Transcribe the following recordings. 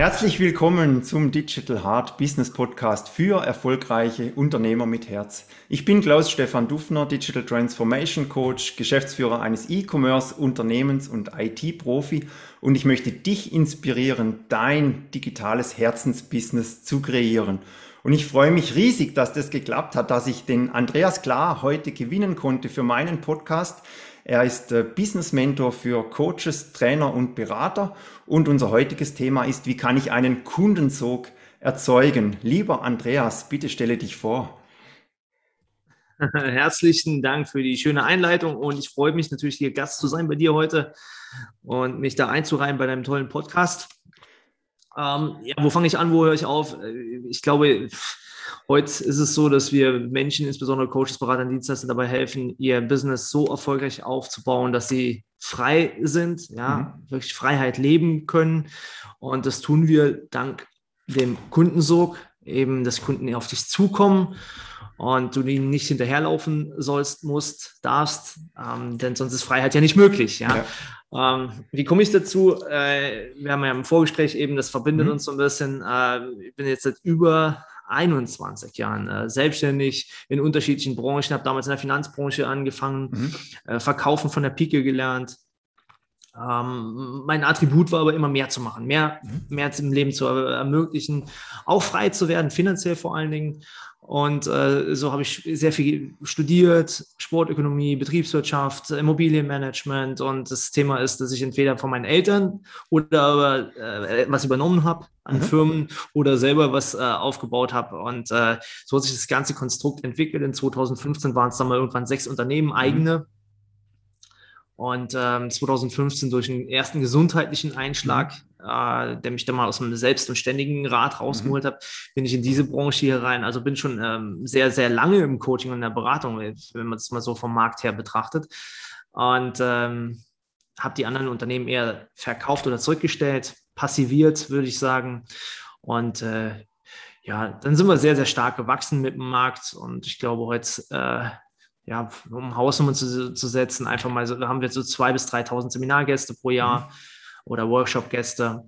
Herzlich willkommen zum Digital Heart Business Podcast für erfolgreiche Unternehmer mit Herz. Ich bin Klaus Stefan Dufner, Digital Transformation Coach, Geschäftsführer eines E-Commerce Unternehmens und IT-Profi und ich möchte dich inspirieren, dein digitales Herzensbusiness zu kreieren. Und ich freue mich riesig, dass das geklappt hat, dass ich den Andreas Klar heute gewinnen konnte für meinen Podcast. Er ist äh, Business Mentor für Coaches, Trainer und Berater. Und unser heutiges Thema ist, wie kann ich einen Kundensog erzeugen? Lieber Andreas, bitte stelle dich vor. Herzlichen Dank für die schöne Einleitung und ich freue mich natürlich, hier Gast zu sein bei dir heute und mich da einzureihen bei deinem tollen Podcast. Ähm, ja, wo fange ich an, wo höre ich auf? Äh, ich glaube, Heute ist es so, dass wir Menschen, insbesondere Coaches, Berater, Dienstleister dabei helfen, ihr Business so erfolgreich aufzubauen, dass sie frei sind, ja, mhm. wirklich Freiheit leben können. Und das tun wir dank dem Kundensog, eben, dass Kunden auf dich zukommen und du ihnen nicht hinterherlaufen sollst, musst, darfst, ähm, denn sonst ist Freiheit ja nicht möglich. Ja. ja. Ähm, wie komme ich dazu? Äh, wir haben ja im Vorgespräch eben, das verbindet mhm. uns so ein bisschen. Äh, ich bin jetzt seit über 21 Jahren äh, selbstständig in unterschiedlichen Branchen, habe damals in der Finanzbranche angefangen, mhm. äh, Verkaufen von der Pike gelernt. Ähm, mein Attribut war aber immer mehr zu machen, mehr, mhm. mehr im Leben zu ermöglichen, auch frei zu werden, finanziell vor allen Dingen. Und äh, so habe ich sehr viel studiert, Sportökonomie, Betriebswirtschaft, Immobilienmanagement. Und das Thema ist, dass ich entweder von meinen Eltern oder aber, äh, was übernommen habe an mhm. Firmen oder selber was äh, aufgebaut habe. Und äh, so hat sich das ganze Konstrukt entwickelt. In 2015 waren es dann mal irgendwann sechs Unternehmen, eigene. Mhm. Und ähm, 2015 durch einen ersten gesundheitlichen Einschlag, mhm. äh, der mich dann mal aus einem selbst und ständigen Rad rausgeholt mhm. hat, bin ich in diese Branche hier rein. Also bin schon ähm, sehr, sehr lange im Coaching und in der Beratung, wenn man das mal so vom Markt her betrachtet. Und ähm, habe die anderen Unternehmen eher verkauft oder zurückgestellt, passiviert, würde ich sagen. Und äh, ja, dann sind wir sehr, sehr stark gewachsen mit dem Markt. Und ich glaube, heute äh, ja, um Hausnummern zu, zu setzen, einfach mal so, da haben wir so 2.000 bis 3.000 Seminargäste pro Jahr mhm. oder Workshop-Gäste.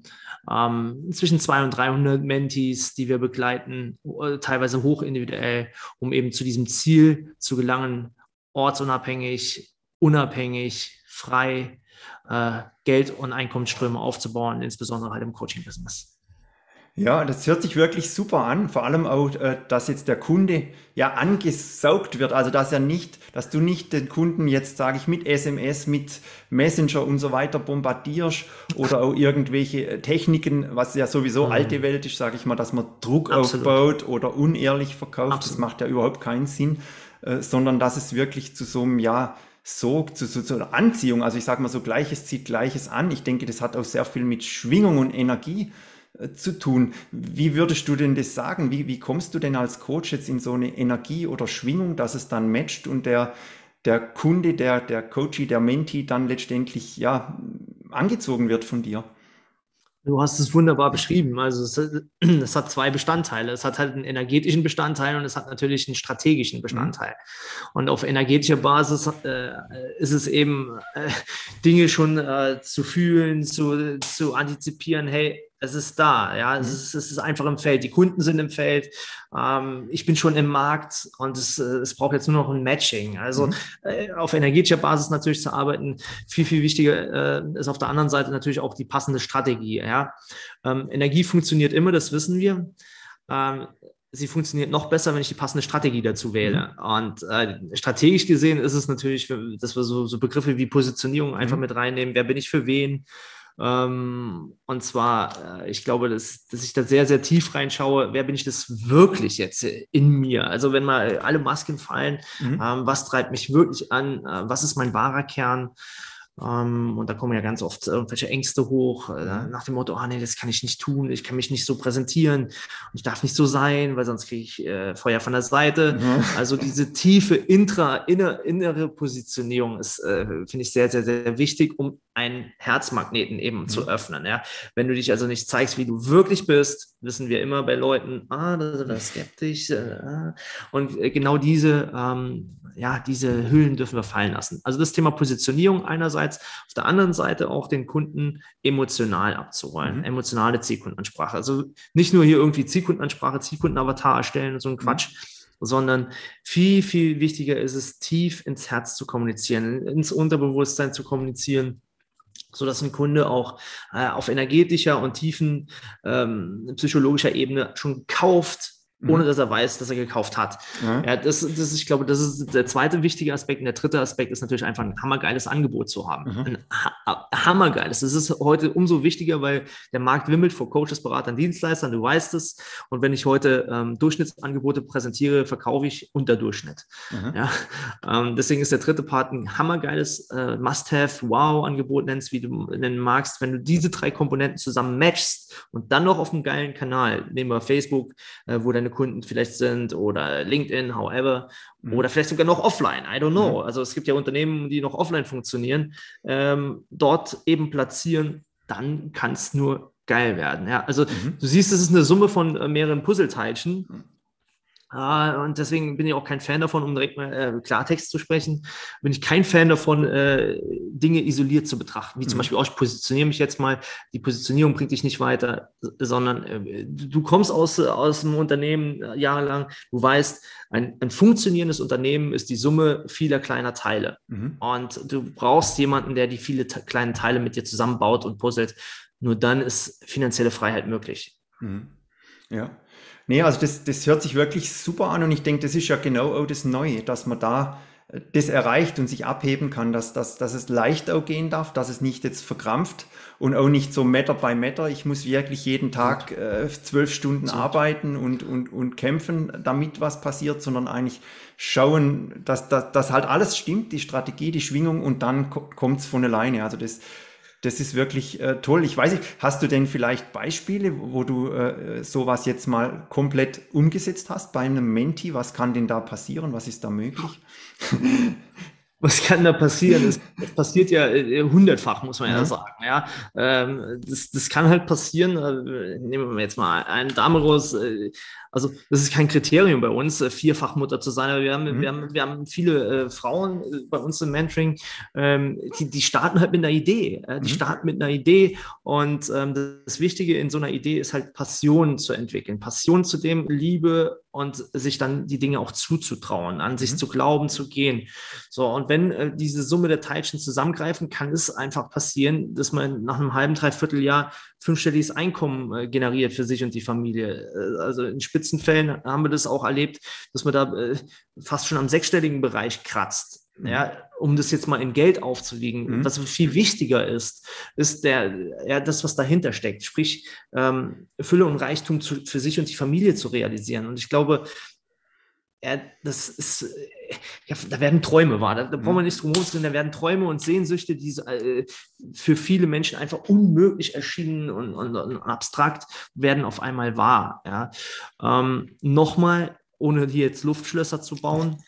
Ähm, zwischen 200 und 300 Mentees, die wir begleiten, äh, teilweise hochindividuell, um eben zu diesem Ziel zu gelangen, ortsunabhängig, unabhängig, frei, äh, Geld- und Einkommensströme aufzubauen, insbesondere halt im Coaching-Business. Ja, das hört sich wirklich super an. Vor allem auch, äh, dass jetzt der Kunde ja angesaugt wird. Also, dass er nicht, dass du nicht den Kunden jetzt, sage ich, mit SMS, mit Messenger und so weiter bombardierst oder auch irgendwelche äh, Techniken, was ja sowieso mhm. alte Welt ist, sage ich mal, dass man Druck Absolut. aufbaut oder unehrlich verkauft. Absolut. Das macht ja überhaupt keinen Sinn, äh, sondern dass es wirklich zu so einem, ja, Sog, zu, zu, zu einer Anziehung, also ich sage mal so, Gleiches zieht Gleiches an. Ich denke, das hat auch sehr viel mit Schwingung und Energie zu tun. Wie würdest du denn das sagen? Wie, wie kommst du denn als Coach jetzt in so eine Energie oder Schwingung, dass es dann matcht und der, der Kunde, der, der Coachie, der Menti dann letztendlich ja angezogen wird von dir? Du hast es wunderbar beschrieben. Also es, es, hat zwei Bestandteile. Es hat halt einen energetischen Bestandteil und es hat natürlich einen strategischen mhm. Bestandteil. Und auf energetischer Basis äh, ist es eben äh, Dinge schon äh, zu fühlen, zu, zu antizipieren. Hey, es ist da, ja, es mhm. ist, es ist einfach im Feld. Die Kunden sind im Feld. Ähm, ich bin schon im Markt und es, äh, es braucht jetzt nur noch ein Matching. Also mhm. äh, auf energetischer Basis natürlich zu arbeiten. Viel, viel wichtiger äh, ist auf der anderen Seite natürlich auch die passende Strategie. Ja, ähm, Energie funktioniert immer, das wissen wir. Ähm, sie funktioniert noch besser, wenn ich die passende Strategie dazu wähle. Mhm. Und äh, strategisch gesehen ist es natürlich, dass wir so, so Begriffe wie Positionierung einfach mhm. mit reinnehmen. Wer bin ich für wen? Ähm, und zwar, äh, ich glaube, dass, dass ich da sehr, sehr tief reinschaue, wer bin ich das wirklich jetzt in mir? Also wenn mal alle Masken fallen, mhm. ähm, was treibt mich wirklich an? Äh, was ist mein wahrer Kern? Ähm, und da kommen ja ganz oft irgendwelche Ängste hoch, äh, mhm. nach dem Motto, ah nee, das kann ich nicht tun, ich kann mich nicht so präsentieren, ich darf nicht so sein, weil sonst kriege ich äh, Feuer von der Seite. Mhm. Also diese tiefe intra, inner, innere Positionierung ist, äh, finde ich, sehr, sehr, sehr wichtig, um einen Herzmagneten eben mhm. zu öffnen. Ja? Wenn du dich also nicht zeigst, wie du wirklich bist, wissen wir immer bei Leuten, ah, da sind wir skeptisch. Äh, und äh, genau diese, ähm, ja, diese Hüllen dürfen wir fallen lassen. Also das Thema Positionierung einerseits, auf der anderen Seite auch den Kunden emotional abzuholen, mhm. emotionale Zielkundenansprache. Also nicht nur hier irgendwie Zielkundenansprache, Zielkundenavatar erstellen und so ein mhm. Quatsch, sondern viel, viel wichtiger ist es, tief ins Herz zu kommunizieren, ins Unterbewusstsein zu kommunizieren so dass ein Kunde auch äh, auf energetischer und tiefen ähm, psychologischer Ebene schon kauft, ohne mhm. dass er weiß, dass er gekauft hat. Ja. ja das, das ist, ich glaube, das ist der zweite wichtige Aspekt. Und der dritte Aspekt ist natürlich einfach ein hammergeiles Angebot zu haben. Mhm. Ein ha hammergeiles. Das ist heute umso wichtiger, weil der Markt wimmelt vor Coaches, Beratern, Dienstleistern. Du weißt es. Und wenn ich heute ähm, Durchschnittsangebote präsentiere, verkaufe ich unter Durchschnitt. Mhm. Ja? Ähm, deswegen ist der dritte Part ein hammergeiles äh, Must-Have, Wow-Angebot nennst, wie du nennen magst. Wenn du diese drei Komponenten zusammen matchst und dann noch auf einem geilen Kanal, nehmen wir Facebook, äh, wo deine Kunden vielleicht sind oder LinkedIn, however, mhm. oder vielleicht sogar noch offline, I don't know. Mhm. Also es gibt ja Unternehmen, die noch offline funktionieren, ähm, dort eben platzieren, dann kann es nur geil werden. Ja, also mhm. du siehst, es ist eine Summe von äh, mehreren Puzzleteilchen. Ah, und deswegen bin ich auch kein Fan davon, um direkt mal äh, Klartext zu sprechen, bin ich kein Fan davon, äh, Dinge isoliert zu betrachten. Wie zum mhm. Beispiel, auch, ich positioniere mich jetzt mal, die Positionierung bringt dich nicht weiter, sondern äh, du kommst aus, aus dem Unternehmen äh, jahrelang, du weißt, ein, ein, funktionierendes Unternehmen ist die Summe vieler kleiner Teile. Mhm. Und du brauchst jemanden, der die viele kleinen Teile mit dir zusammenbaut und puzzelt. Nur dann ist finanzielle Freiheit möglich. Mhm. Ja. Nee, also das, das hört sich wirklich super an und ich denke, das ist ja genau auch das Neue, dass man da das erreicht und sich abheben kann, dass, dass, dass es leicht auch gehen darf, dass es nicht jetzt verkrampft und auch nicht so Meter bei Meter. Ich muss wirklich jeden Tag äh, zwölf Stunden so. arbeiten und, und, und kämpfen, damit was passiert, sondern eigentlich schauen, dass, dass, dass halt alles stimmt, die Strategie, die Schwingung und dann kommt es von alleine. Also das, das ist wirklich äh, toll. Ich weiß nicht, hast du denn vielleicht Beispiele, wo du äh, sowas jetzt mal komplett umgesetzt hast bei einem Menti? Was kann denn da passieren? Was ist da möglich? was kann da passieren? Es, passiert ja äh, hundertfach, muss man ja, ja sagen. Ja, ähm, das, das kann halt passieren. Äh, nehmen wir jetzt mal einen Äh, also das ist kein Kriterium bei uns, äh, Vierfachmutter zu sein. Aber wir haben, mhm. wir haben, wir haben viele äh, Frauen äh, bei uns im Mentoring, ähm, die, die starten halt mit einer Idee. Äh, die mhm. starten mit einer Idee. Und ähm, das Wichtige in so einer Idee ist halt Passion zu entwickeln. Passion zu dem, Liebe und sich dann die Dinge auch zuzutrauen, an sich mhm. zu glauben, zu gehen. So, und wenn äh, diese Summe der Teilchen zusammengreifen, kann es einfach passieren, dass man nach einem halben, dreiviertel Jahr fünfstelliges Einkommen äh, generiert für sich und die Familie. Äh, also in Spitzenfällen haben wir das auch erlebt, dass man da äh, fast schon am sechsstelligen Bereich kratzt. Mhm. Ja, um das jetzt mal in Geld aufzuwiegen. Mhm. Was viel wichtiger ist, ist der, ja, das, was dahinter steckt, sprich ähm, Fülle und Reichtum zu, für sich und die Familie zu realisieren. Und ich glaube, ja, das ist, ja, da werden Träume wahr. Da, da brauchen wir mhm. nicht drum herum, da werden Träume und Sehnsüchte, die äh, für viele Menschen einfach unmöglich erschienen und, und, und abstrakt, werden auf einmal wahr. Ja. Ähm, Nochmal, ohne hier jetzt Luftschlösser zu bauen,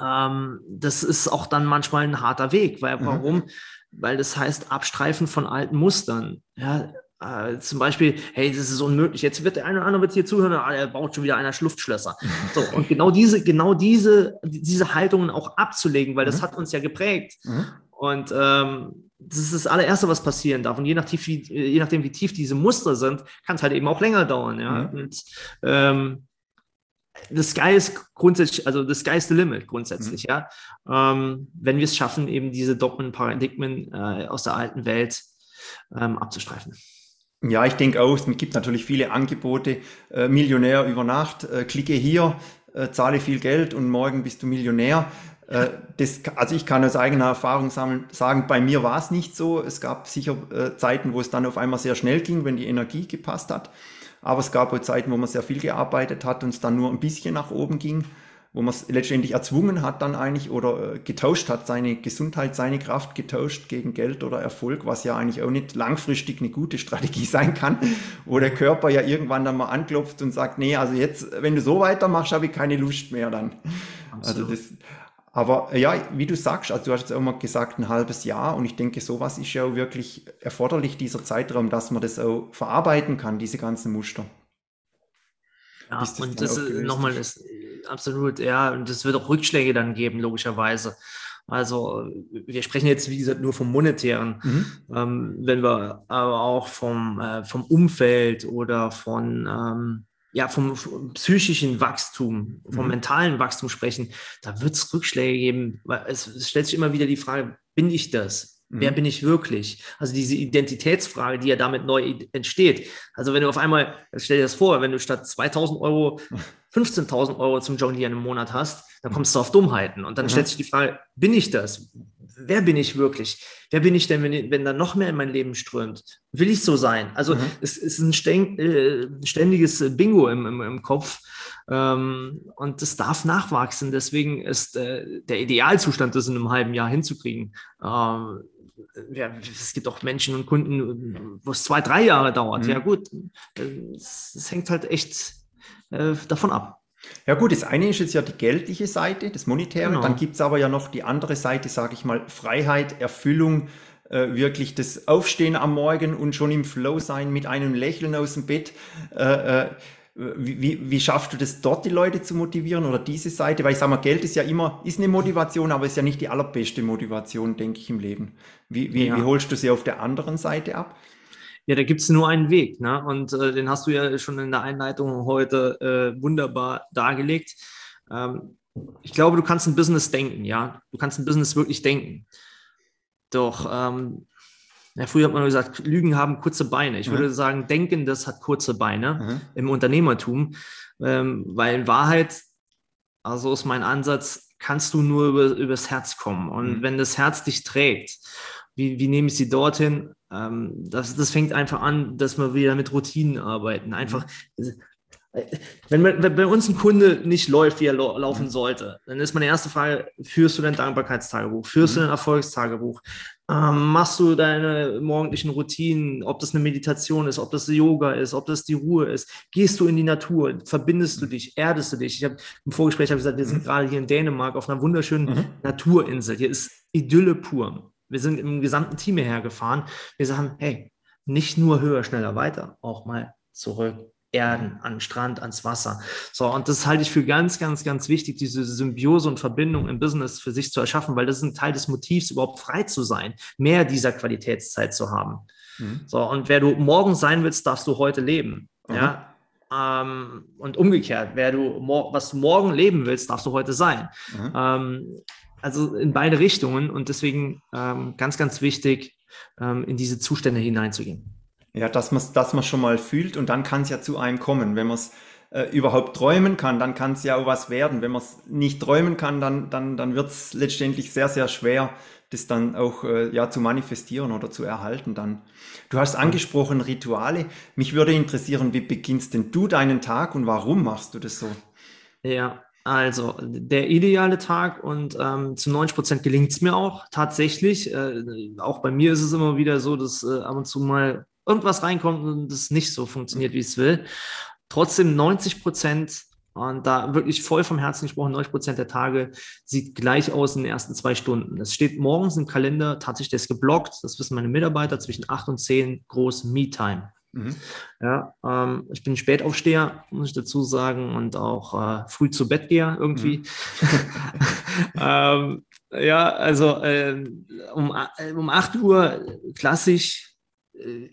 ähm, das ist auch dann manchmal ein harter Weg, weil mhm. warum? Weil das heißt Abstreifen von alten Mustern. Ja, äh, zum Beispiel, hey, das ist unmöglich. Jetzt wird der eine oder andere wird hier zuhören, ah, er baut schon wieder einer Luftschlösser. So, und genau diese, genau diese, diese Haltungen auch abzulegen, weil das mhm. hat uns ja geprägt. Mhm. Und ähm, das ist das allererste, was passieren darf. Und je, nach tief, wie, je nachdem, wie tief diese Muster sind, kann es halt eben auch länger dauern. Ja? Mhm. Und ähm, the sky ist grundsätzlich, also the sky is the limit grundsätzlich, mhm. ja. Ähm, wenn wir es schaffen, eben diese Dogmen, Paradigmen äh, aus der alten Welt ähm, abzustreifen. Ja, ich denke auch, es gibt natürlich viele Angebote. Äh, Millionär über Nacht, äh, klicke hier, äh, zahle viel Geld und morgen bist du Millionär. Äh, das, also ich kann aus eigener Erfahrung sagen, bei mir war es nicht so. Es gab sicher äh, Zeiten, wo es dann auf einmal sehr schnell ging, wenn die Energie gepasst hat. Aber es gab auch Zeiten, wo man sehr viel gearbeitet hat und es dann nur ein bisschen nach oben ging wo man es letztendlich erzwungen hat dann eigentlich oder äh, getauscht hat, seine Gesundheit, seine Kraft getauscht gegen Geld oder Erfolg, was ja eigentlich auch nicht langfristig eine gute Strategie sein kann, wo der Körper ja irgendwann dann mal anklopft und sagt, nee, also jetzt, wenn du so weitermachst, habe ich keine Lust mehr dann. Also Absolut. Also das, Aber ja, wie du sagst, also du hast jetzt auch mal gesagt, ein halbes Jahr und ich denke, sowas ist ja auch wirklich erforderlich, dieser Zeitraum, dass man das auch verarbeiten kann, diese ganzen Muster. Ja, das und das ist nochmal ist absolut, ja, und es wird auch Rückschläge dann geben, logischerweise. Also wir sprechen jetzt, wie gesagt, nur vom Monetären. Mhm. Ähm, wenn wir aber auch vom, äh, vom Umfeld oder von, ähm, ja, vom, vom, psychischen Wachstum, vom mhm. mentalen Wachstum sprechen, da wird es Rückschläge geben. Weil es, es stellt sich immer wieder die Frage, bin ich das? Wer mhm. bin ich wirklich? Also diese Identitätsfrage, die ja damit neu entsteht. Also wenn du auf einmal, stell dir das vor, wenn du statt 2000 Euro 15.000 Euro zum Jonglieren im Monat hast, dann kommst du auf Dummheiten. Und dann mhm. stellt sich die Frage, bin ich das? Wer bin ich wirklich? Wer bin ich denn, wenn, wenn da noch mehr in mein Leben strömt? Will ich so sein? Also mhm. es, es, ist ein äh, ständiges Bingo im, im, im Kopf. Ähm, und das darf nachwachsen. Deswegen ist äh, der Idealzustand, das in einem halben Jahr hinzukriegen, ähm, ja, es gibt auch Menschen und Kunden, wo es zwei, drei Jahre dauert. Mhm. Ja, gut, es hängt halt echt äh, davon ab. Ja gut, das eine ist jetzt ja die geldliche Seite, das Monetäre. Genau. Dann gibt es aber ja noch die andere Seite, sage ich mal, Freiheit, Erfüllung, äh, wirklich das Aufstehen am Morgen und schon im Flow sein mit einem Lächeln aus dem Bett. Äh, äh wie, wie, schaffst du das dort, die Leute zu motivieren oder diese Seite? Weil ich sage mal, Geld ist ja immer, ist eine Motivation, aber ist ja nicht die allerbeste Motivation, denke ich, im Leben. Wie, wie, ja. wie holst du sie auf der anderen Seite ab? Ja, da gibt es nur einen Weg. Ne? Und äh, den hast du ja schon in der Einleitung heute äh, wunderbar dargelegt. Ähm, ich glaube, du kannst ein Business denken, ja. Du kannst ein Business wirklich denken. Doch ähm, ja, früher hat man gesagt, Lügen haben kurze Beine. Ich mhm. würde sagen, Denken, das hat kurze Beine mhm. im Unternehmertum, ähm, weil in Wahrheit, also ist mein Ansatz, kannst du nur über, übers Herz kommen. Und mhm. wenn das Herz dich trägt, wie, wie nehme ich sie dorthin? Ähm, das, das fängt einfach an, dass wir wieder mit Routinen arbeiten. Einfach, mhm. Wenn, wenn, bei uns ein Kunde nicht läuft, wie er laufen mhm. sollte, dann ist meine erste Frage, führst du dein Dankbarkeitstagebuch? Führst mhm. du dein Erfolgstagebuch? Ähm, machst du deine morgendlichen Routinen, ob das eine Meditation ist, ob das Yoga ist, ob das die Ruhe ist? Gehst du in die Natur? Verbindest du dich? Erdest du dich? Ich habe im Vorgespräch hab gesagt, wir sind mhm. gerade hier in Dänemark auf einer wunderschönen mhm. Naturinsel. Hier ist Idylle pur. Wir sind im gesamten Team hierher gefahren. Wir sagen, hey, nicht nur höher, schneller, weiter, auch mal zurück Erden, an Strand, ans Wasser. So, und das halte ich für ganz, ganz, ganz wichtig, diese Symbiose und Verbindung im Business für sich zu erschaffen, weil das ist ein Teil des Motivs, überhaupt frei zu sein, mehr dieser Qualitätszeit zu haben. Mhm. So, und wer du morgen sein willst, darfst du heute leben. Mhm. Ja. Ähm, und umgekehrt, wer du was du morgen leben willst, darfst du heute sein. Mhm. Also in beide Richtungen und deswegen ähm, ganz, ganz wichtig, ähm, in diese Zustände hineinzugehen. Ja, dass man dass man schon mal fühlt und dann kann es ja zu einem kommen. Wenn man es äh, überhaupt träumen kann, dann kann es ja auch was werden. Wenn man es nicht träumen kann, dann, dann, dann wird es letztendlich sehr, sehr schwer, das dann auch äh, ja, zu manifestieren oder zu erhalten dann. Du hast angesprochen Rituale. Mich würde interessieren, wie beginnst denn du deinen Tag und warum machst du das so? Ja, also der ideale Tag und ähm, zu 90 Prozent gelingt es mir auch tatsächlich. Äh, auch bei mir ist es immer wieder so, dass äh, ab und zu mal irgendwas reinkommt und es nicht so funktioniert, wie es will. Trotzdem 90 Prozent und da wirklich voll vom Herzen gesprochen, 90 Prozent der Tage sieht gleich aus in den ersten zwei Stunden. Es steht morgens im Kalender, tatsächlich das geblockt, das wissen meine Mitarbeiter, zwischen 8 und 10 groß Me-Time. Mhm. Ja, ähm, ich bin Spätaufsteher, muss ich dazu sagen, und auch äh, früh zu Bett gehe irgendwie. Mhm. ähm, ja, also äh, um, äh, um 8 Uhr klassisch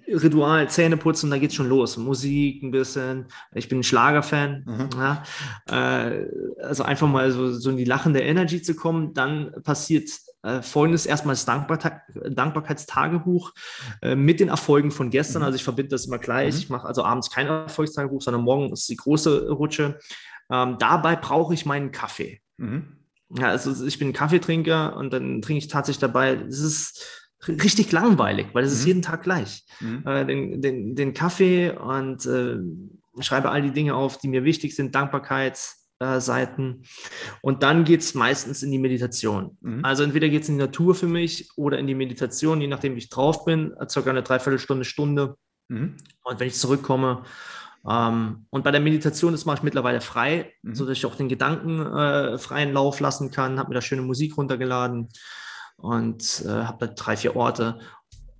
Ritual, Zähne putzen, da geht's schon los. Musik ein bisschen. Ich bin ein Schlagerfan. Mhm. Ja. Äh, also einfach mal so, so in die lachende Energy zu kommen. Dann passiert äh, folgendes: erstmal das Dankbar Dankbarkeitstagebuch äh, mit den Erfolgen von gestern. Mhm. Also ich verbinde das immer gleich. Mhm. Ich mache also abends kein Erfolgstagebuch, sondern morgen ist die große Rutsche. Ähm, dabei brauche ich meinen Kaffee. Mhm. Ja, also ich bin Kaffeetrinker und dann trinke ich tatsächlich dabei. Das ist richtig langweilig, weil es mhm. ist jeden Tag gleich. Mhm. Äh, den, den, den, Kaffee und äh, schreibe all die Dinge auf, die mir wichtig sind, Dankbarkeitsseiten. Äh, und dann geht es meistens in die Meditation. Mhm. Also entweder geht es in die Natur für mich oder in die Meditation, je nachdem, wie ich drauf bin, circa eine Dreiviertelstunde, Stunde. Mhm. Und wenn ich zurückkomme, Ähm, und bei der Meditation, das mache ich mittlerweile frei, Mhm. sodass ich auch den Gedanken äh, freien Lauf lassen kann. Habe mir da schöne Musik runtergeladen und äh, habe drei, vier Orte.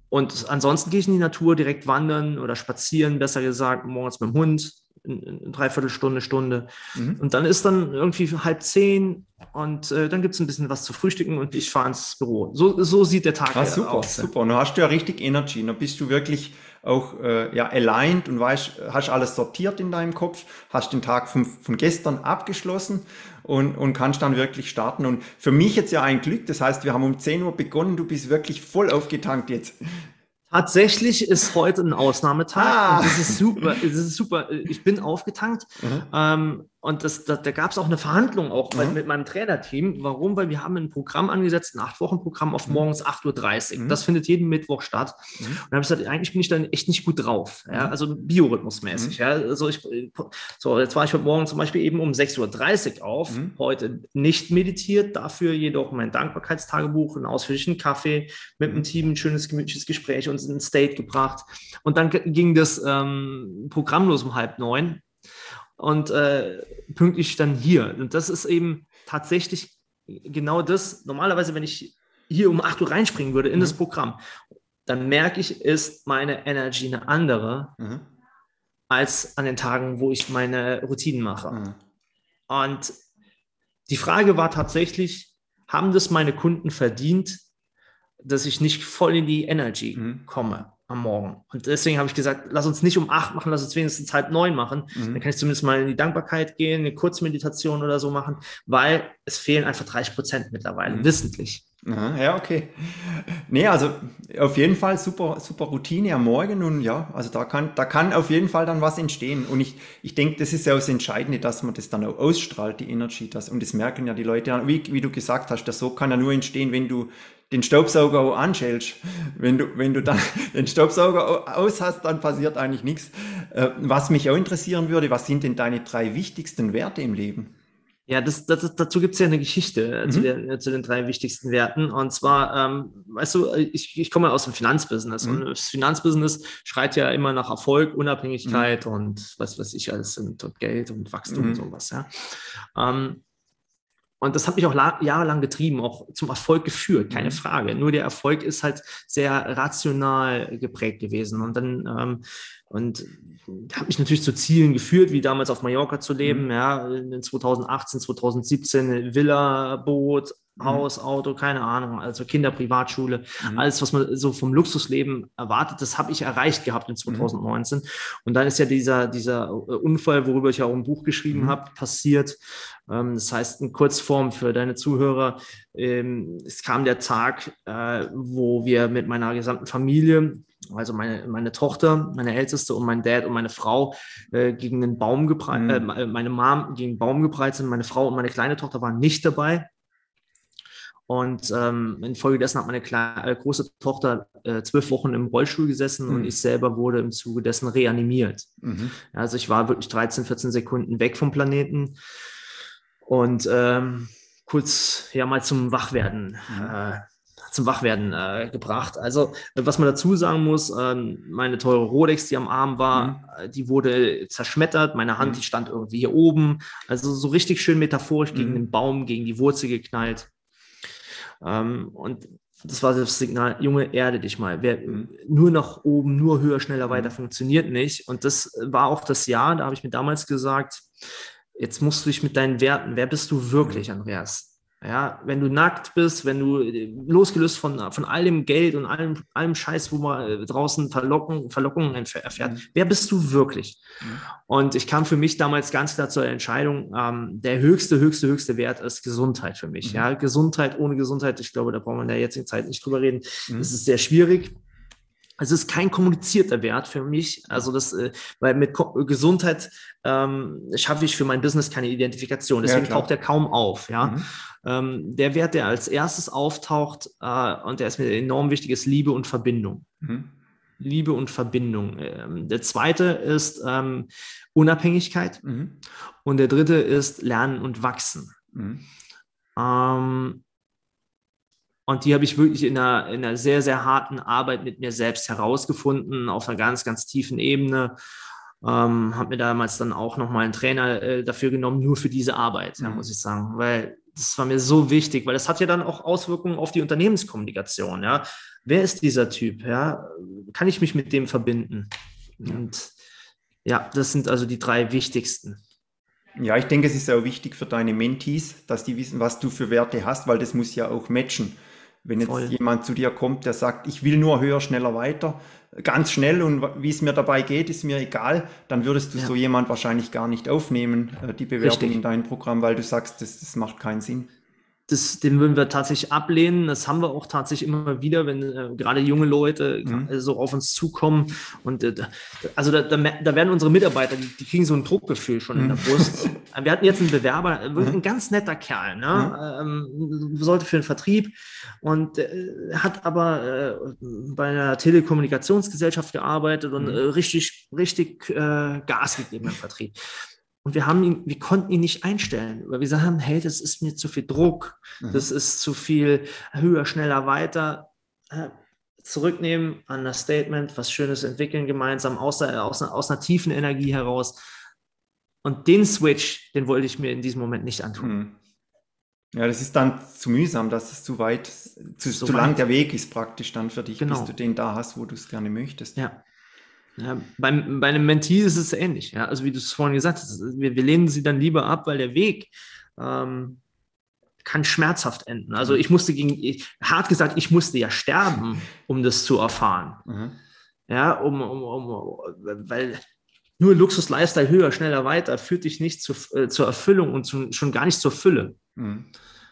Und ansonsten gehe ich in die Natur direkt wandern oder spazieren, besser gesagt, morgens mit dem Hund, Dreiviertelstunde, Stunde. Mhm. Und dann ist dann irgendwie halb zehn und äh, dann gibt es ein bisschen was zu frühstücken und ich fahre ins Büro. So, so sieht der Tag Ah, super, aus. super. Und dann hast du ja richtig Energy. Dann bist du wirklich auch äh, ja, aligned und weißt, hast alles sortiert in deinem Kopf, hast den Tag von, von gestern abgeschlossen und, und kannst dann wirklich starten. Und für mich jetzt ja ein Glück, das heißt, wir haben um 10 Uhr begonnen, du bist wirklich voll aufgetankt jetzt. Tatsächlich ist heute ein Ausnahmetag Ah. und das ist super. Das ist super. Ich bin aufgetankt Mhm. ähm, und das, das, da gab es auch eine Verhandlung auch bei, Mhm. mit meinem Trainerteam. Warum? Weil wir haben ein Programm angesetzt, ein Acht-Wochen-Programm auf Mhm. morgens 8.30 Uhr. Mhm. Das findet jeden Mittwoch statt. Mhm. Und dann habe ich gesagt, eigentlich bin ich dann echt nicht gut drauf. Ja? Mhm. Also biorhythmusmäßig. Ja? Also ich, so, jetzt war ich heute Morgen zum Beispiel eben um 6.30 Uhr auf. Mhm. Heute nicht meditiert, dafür jedoch mein Dankbarkeitstagebuch, einen ausführlichen Kaffee mit dem Team, ein schönes, gemütliches Gespräch und ein State gebracht. Und dann ging das ähm, programmlos um halb neun und äh, pünktlich dann hier. Und das ist eben tatsächlich genau das. Normalerweise, wenn ich hier um 8 Uhr reinspringen würde in Mhm. das Programm, dann merke ich, ist meine Energy eine andere Mhm. als an den Tagen, wo ich meine Routinen mache. Mhm. Und die Frage war tatsächlich, haben das meine Kunden verdient, dass ich nicht voll in die Energy Mhm. komme am Morgen? Und deswegen habe ich gesagt, lass uns nicht um acht machen, lass uns wenigstens halb neun machen. Dann Mhm. kann ich zumindest mal in die Dankbarkeit gehen, eine Kurzmeditation oder so machen, weil es fehlen einfach 30 Prozent mittlerweile, Mhm. wissentlich. Aha, ja, okay. Nee, also auf jeden Fall super, super Routine am Morgen und ja, also da kann, da kann auf jeden Fall dann was entstehen. Und ich, ich denke, das ist ja auch das Entscheidende, dass man das dann auch ausstrahlt, die Energy. Das, und das merken ja die Leute, dann, wie, wie du gesagt hast, das so kann ja nur entstehen, wenn du den Staubsauger auch anschältst. Wenn du, wenn du dann den Staubsauger au- aus hast, dann passiert eigentlich nichts. Äh, Was mich auch interessieren würde, was sind denn deine drei wichtigsten Werte im Leben? Ja, das, das, dazu gibt es ja eine Geschichte äh, zu, Mhm. den, äh, zu den drei wichtigsten Werten. Und zwar, ähm, weißt du, ich, ich komme aus dem Finanzbusiness Mhm. und das Finanzbusiness schreit ja immer nach Erfolg, Unabhängigkeit und was weiß ich alles sind und Geld und Wachstum Mhm. und sowas. Ja. Ähm, und das hat mich auch la- jahrelang getrieben, auch zum Erfolg geführt, keine Mhm. Frage. Nur der Erfolg ist halt sehr rational geprägt gewesen. Und dann, ähm, und hat mich natürlich zu Zielen geführt, wie damals auf Mallorca zu leben, Mhm. ja, in 2018, 2017, eine Villa, Boot. Haus, Auto, keine Ahnung, also Kinder, Privatschule, Mhm. alles, was man so vom Luxusleben erwartet, das habe ich erreicht gehabt in 2019. Und dann ist ja dieser, dieser äh, Unfall, worüber ich ja auch ein Buch geschrieben Mhm. habe, passiert. Ähm, Das heißt, in Kurzform für deine Zuhörer, ähm, es kam der Tag, äh, wo wir mit meiner gesamten Familie, also meine, meine Tochter, meine Älteste und mein Dad und meine Frau äh, gegen den Baum gepreit, Mhm. äh, meine Mom gegen den Baum gepreit sind. Meine Frau und meine kleine Tochter waren nicht dabei. Und ähm, infolgedessen hat meine kleine, äh, große Tochter äh, zwölf Wochen im Rollstuhl gesessen Mhm. und ich selber wurde im Zuge dessen reanimiert. Mhm. Also ich war wirklich 13, 14 Sekunden weg vom Planeten und ähm, kurz ja mal zum Wachwerden, Mhm. äh, zum Wachwerden äh, gebracht. Also was man dazu sagen muss, ähm, meine teure Rolex, die am Arm war, äh, die wurde zerschmettert. Meine Hand, Mhm. die stand irgendwie hier oben. Also so richtig schön metaphorisch gegen Mhm. den Baum, gegen die Wurzel geknallt. Ähm, und das war das Signal, Junge, erde dich mal. Wer, Mhm. Nur nach oben, nur höher, schneller, Mhm. weiter funktioniert nicht. Und das war auch das Jahr, da habe ich mir damals gesagt, jetzt musst du dich mit deinen Werten, wer bist du wirklich, Andreas? Ja, wenn du nackt bist, wenn du äh, losgelöst von, von all dem Geld und allem, allem Scheiß, wo man äh, draußen Verlockung, Verlockungen erf- erfährt, Mhm. wer bist du wirklich? Mhm. Und ich kam für mich damals ganz klar zur Entscheidung, ähm, der höchste, höchste, höchste Wert ist Gesundheit für mich. Mhm. Ja, Gesundheit ohne Gesundheit, ich glaube, da brauchen wir in der jetzigen Zeit nicht drüber reden. Mhm. Das ist sehr schwierig. Es ist kein kommunizierter Wert für mich. Also das, äh, weil mit Gesundheit ähm, schaffe ich für mein Business keine Identifikation. Deswegen klar. taucht er kaum auf. Ja, Mhm. ähm, der Wert, der als erstes auftaucht äh, und der ist mir enorm wichtig, ist Liebe und Verbindung. Mhm. Liebe und Verbindung. Ähm, der zweite ist ähm, Unabhängigkeit Mhm. und der dritte ist Lernen und Wachsen. Und die habe ich wirklich in einer, in einer sehr, sehr harten Arbeit mit mir selbst herausgefunden, auf einer ganz, ganz tiefen Ebene. Ähm, habe mir damals dann auch nochmal einen Trainer äh, dafür genommen, nur für diese Arbeit, ja, mhm. muss ich sagen, weil das war mir so wichtig, weil das hat ja dann auch Auswirkungen auf die Unternehmenskommunikation. Ja, wer ist dieser Typ? Ja, kann ich mich mit dem verbinden? Und ja, das sind also die drei wichtigsten. Ja, ich denke, es ist auch wichtig für deine Mentees, dass die wissen, was du für Werte hast, weil das muss ja auch matchen. Wenn jetzt Voll. jemand zu dir kommt, der sagt, ich will nur höher, schneller, weiter, ganz schnell und wie es mir dabei geht, ist mir egal, dann würdest du ja. so jemand wahrscheinlich gar nicht aufnehmen, äh, die Bewerbung Richtig. in dein Programm, weil du sagst, das, das macht keinen Sinn das, den würden wir tatsächlich ablehnen. Das haben wir auch tatsächlich immer wieder, wenn äh, gerade junge Leute mhm. äh, so auf uns zukommen. Und äh, also da, da, da, werden unsere Mitarbeiter, die, die, kriegen so ein Druckgefühl schon in der mhm. Brust. wir hatten jetzt einen Bewerber, äh, mhm. ein ganz netter Kerl, ne? Mhm. Ähm, sollte für den Vertrieb und äh, hat aber äh, bei einer Telekommunikationsgesellschaft gearbeitet und mhm. richtig, richtig Gas gegeben im Vertrieb. Und wir haben ihn, wir konnten ihn nicht einstellen, weil wir sagen, hey, das ist mir zu viel Druck, mhm. das ist zu viel höher, schneller, weiter. Zurücknehmen an das Statement, was Schönes entwickeln gemeinsam aus, der, aus, einer, aus einer tiefen Energie heraus. Und den Switch, den wollte ich mir in diesem Moment nicht antun. Mhm. Ja, das ist dann zu mühsam, dass es zu weit, zu, so zu lang der Weg ist praktisch dann für dich, genau. bis du den da hast, wo du es gerne möchtest. Ja. Ja, beim, bei einem Mentee ist es ähnlich. Ja? Also wie du es vorhin gesagt hast, wir, wir, lehnen sie dann lieber ab, weil der Weg ähm, kann schmerzhaft enden. Also ich musste gegen, ich, hart gesagt, ich musste ja sterben, um das zu erfahren. Mhm. Ja, um, um, um, weil nur Luxus, Lifestyle, höher, schneller, weiter führt dich nicht zu, äh, zur Erfüllung und zu, schon gar nicht zur Fülle. Mhm.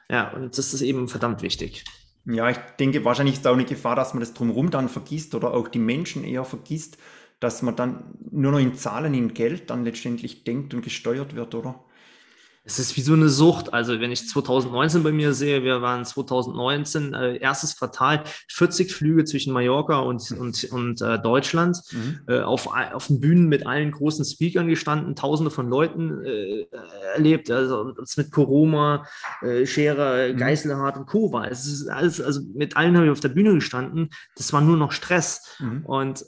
Ja, und das ist eben verdammt wichtig. Ja, ich denke, wahrscheinlich ist da auch eine Gefahr, dass man das drumherum dann vergisst oder auch die Menschen eher vergisst dass man dann nur noch in Zahlen, in Geld dann letztendlich denkt und gesteuert wird, oder? Es ist wie so eine Sucht. Also wenn ich 2019 bei mir sehe, wir waren 2019 äh, erstes Quartal 40 Flüge zwischen Mallorca und, und, und äh, Deutschland mhm. äh, auf, auf den Bühnen mit allen großen Speakern gestanden, Tausende von Leuten äh, erlebt. Also uns mit Corona, äh, Scherer, mhm. Geiselhardt und Co. war. Es ist alles, also mit allen habe ich auf der Bühne gestanden. Das war nur noch Stress. Mhm. Und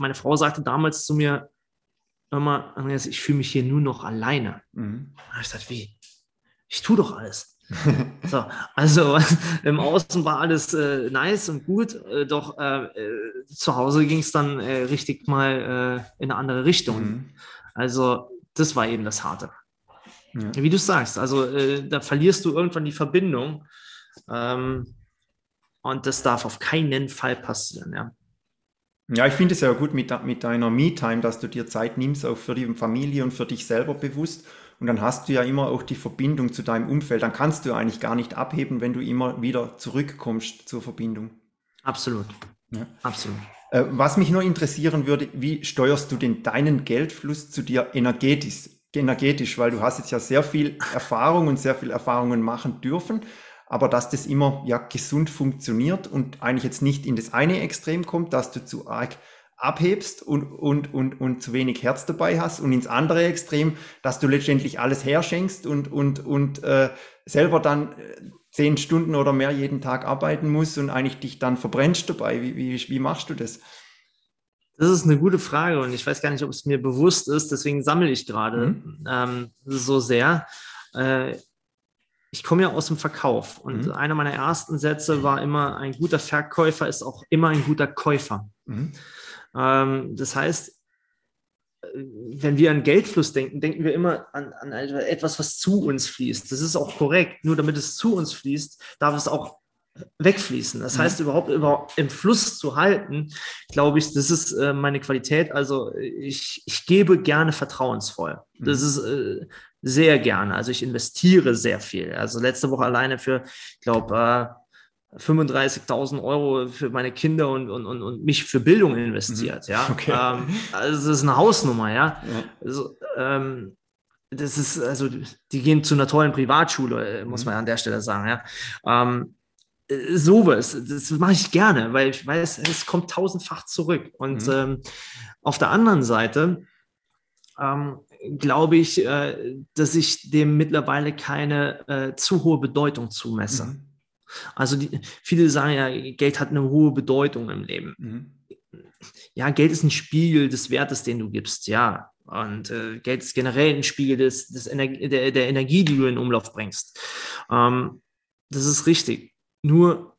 meine Frau sagte damals zu mir, immer, Andreas, ich fühle mich hier nur noch alleine. Mhm. Ich gesagt, wie? Ich tue doch alles. so, also im Außen war alles äh, nice und gut, äh, doch äh, äh zu Hause ging es dann äh, richtig mal äh, in eine andere Richtung. Mhm. Also das war eben das Harte. Ja. Wie du sagst, also da verlierst du irgendwann die Verbindung ähm, und das darf auf keinen Fall passieren. Ja. Ja, ich finde es ja gut mit, mit deiner Me-Time, dass du dir Zeit nimmst, auch für die Familie und für dich selber bewusst. Und dann hast du ja immer auch die Verbindung zu deinem Umfeld. Dann kannst du eigentlich gar nicht abheben, wenn du immer wieder zurückkommst zur Verbindung. Absolut. Ja. Absolut. Äh, was mich nur interessieren würde, wie steuerst du denn deinen Geldfluss zu dir energetisch? energetisch, weil du hast jetzt ja sehr viel Erfahrung und sehr viel Erfahrungen machen dürfen aber dass das immer ja gesund funktioniert und eigentlich jetzt nicht in das eine Extrem kommt, dass du zu arg abhebst und, und, und, und zu wenig Herz dabei hast und ins andere Extrem, dass du letztendlich alles herschenkst und, und, und äh, selber dann äh, zehn Stunden oder mehr jeden Tag arbeiten musst und eigentlich dich dann verbrennst dabei. Wie, wie, wie machst du das? Das ist eine gute Frage und ich weiß gar nicht, ob es mir bewusst ist, deswegen sammle ich gerade mhm. ähm, so sehr. Äh, ich komme ja aus dem Verkauf und mhm. einer meiner ersten Sätze war immer, ein guter Verkäufer ist auch immer ein guter Käufer. Mhm. Ähm, das heißt, wenn wir an Geldfluss denken, denken wir immer an, an, etwas, was zu uns fließt. Das ist auch korrekt. Nur damit es zu uns fließt, darf es auch wegfließen. Das mhm. heißt, überhaupt, überhaupt im Fluss zu halten, glaube ich, das ist äh, meine Qualität. Also ich, ich gebe gerne vertrauensvoll. Das mhm. ist äh, sehr gerne. Also ich investiere sehr viel. Also letzte Woche alleine für, ich glaube, äh, 35.000 Euro für meine Kinder und, und, und, und mich für Bildung investiert. Mhm. Ja, okay. ähm, also das ist eine Hausnummer. Ja, ja. Also, ähm, das ist also, die gehen zu einer tollen Privatschule, muss mhm. man an der Stelle sagen. Ja. Ähm, sowas, das mache ich gerne, weil ich weiß, es kommt tausendfach zurück. Und mhm. ähm, auf der anderen Seite ähm, glaube ich, äh, dass ich dem mittlerweile keine äh, zu hohe Bedeutung zumesse. Mhm. Also die, viele sagen ja, Geld hat eine hohe Bedeutung im Leben. Mhm. ja, Geld ist ein Spiegel des Wertes, den du gibst, ja. Und äh, Geld ist generell ein Spiegel des, des Ener der, der, Energie, die du in Umlauf bringst. Ähm, das ist richtig. Nur,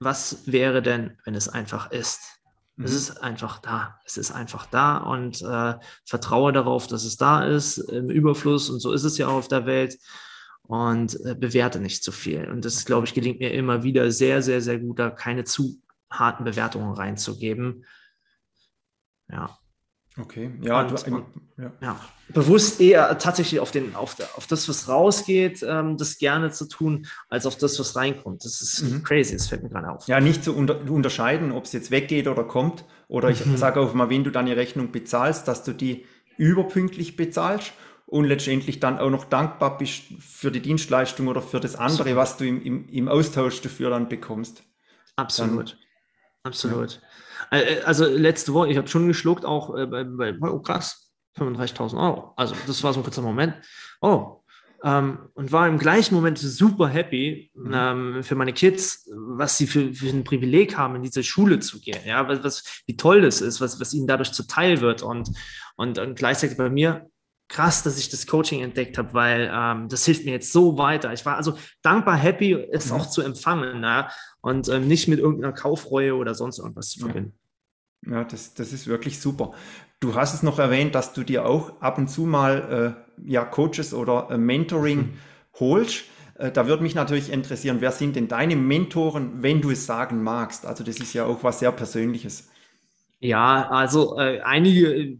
was wäre denn, wenn es einfach ist? Mhm. Es ist einfach da. Es ist einfach da und äh, vertraue darauf, dass es da ist, im Überfluss. Und so ist es ja auch auf der Welt. Und äh, bewerte nicht zu viel. Und das, glaube ich, gelingt mir immer wieder sehr, sehr, sehr gut, da keine zu harten Bewertungen reinzugeben. Ja. Okay, ja, und, du, ja. ja. bewusst eher tatsächlich auf, den, auf, auf das, was rausgeht, ähm, das gerne zu tun, als auf das, was reinkommt. Das ist mhm. crazy, das fällt mir gerade auf. Ja, nicht zu unter, unterscheiden, ob es jetzt weggeht oder kommt. Oder ich mhm. sage auch mal, wenn du deine Rechnung bezahlst, dass du die überpünktlich bezahlst und letztendlich dann auch noch dankbar bist für die Dienstleistung oder für das andere, was du im, im, im Austausch dafür dann bekommst. Absolut. Dann, Absolut. Ja. Äh, also letzte Woche, ich habe schon geschluckt, auch äh, bei, bei, oh krass, 35.000 Euro. Also das war so ein kurzer Moment. Oh, ähm, und war im gleichen Moment super happy mhm. ähm, für meine Kids, was sie für, für, ein Privileg haben, in diese Schule zu gehen. Ja, was, was, wie toll das ist, was, was ihnen dadurch zuteil wird. Und, und, und gleichzeitig bei mir, krass, dass ich das Coaching entdeckt habe, weil ähm, das hilft mir jetzt so weiter. Ich war also dankbar, happy, es mhm. auch zu empfangen ja? und ähm, nicht mit irgendeiner Kaufreue oder sonst irgendwas zu verbinden. Ja, das, das ist wirklich super. Du hast es noch erwähnt, dass du dir auch ab und zu mal äh, ja, Coaches oder äh, Mentoring mhm. holst. Äh, da würde mich natürlich interessieren, wer sind denn deine Mentoren, wenn du es sagen magst? Also das ist ja auch was sehr Persönliches. Ja, also äh, einige,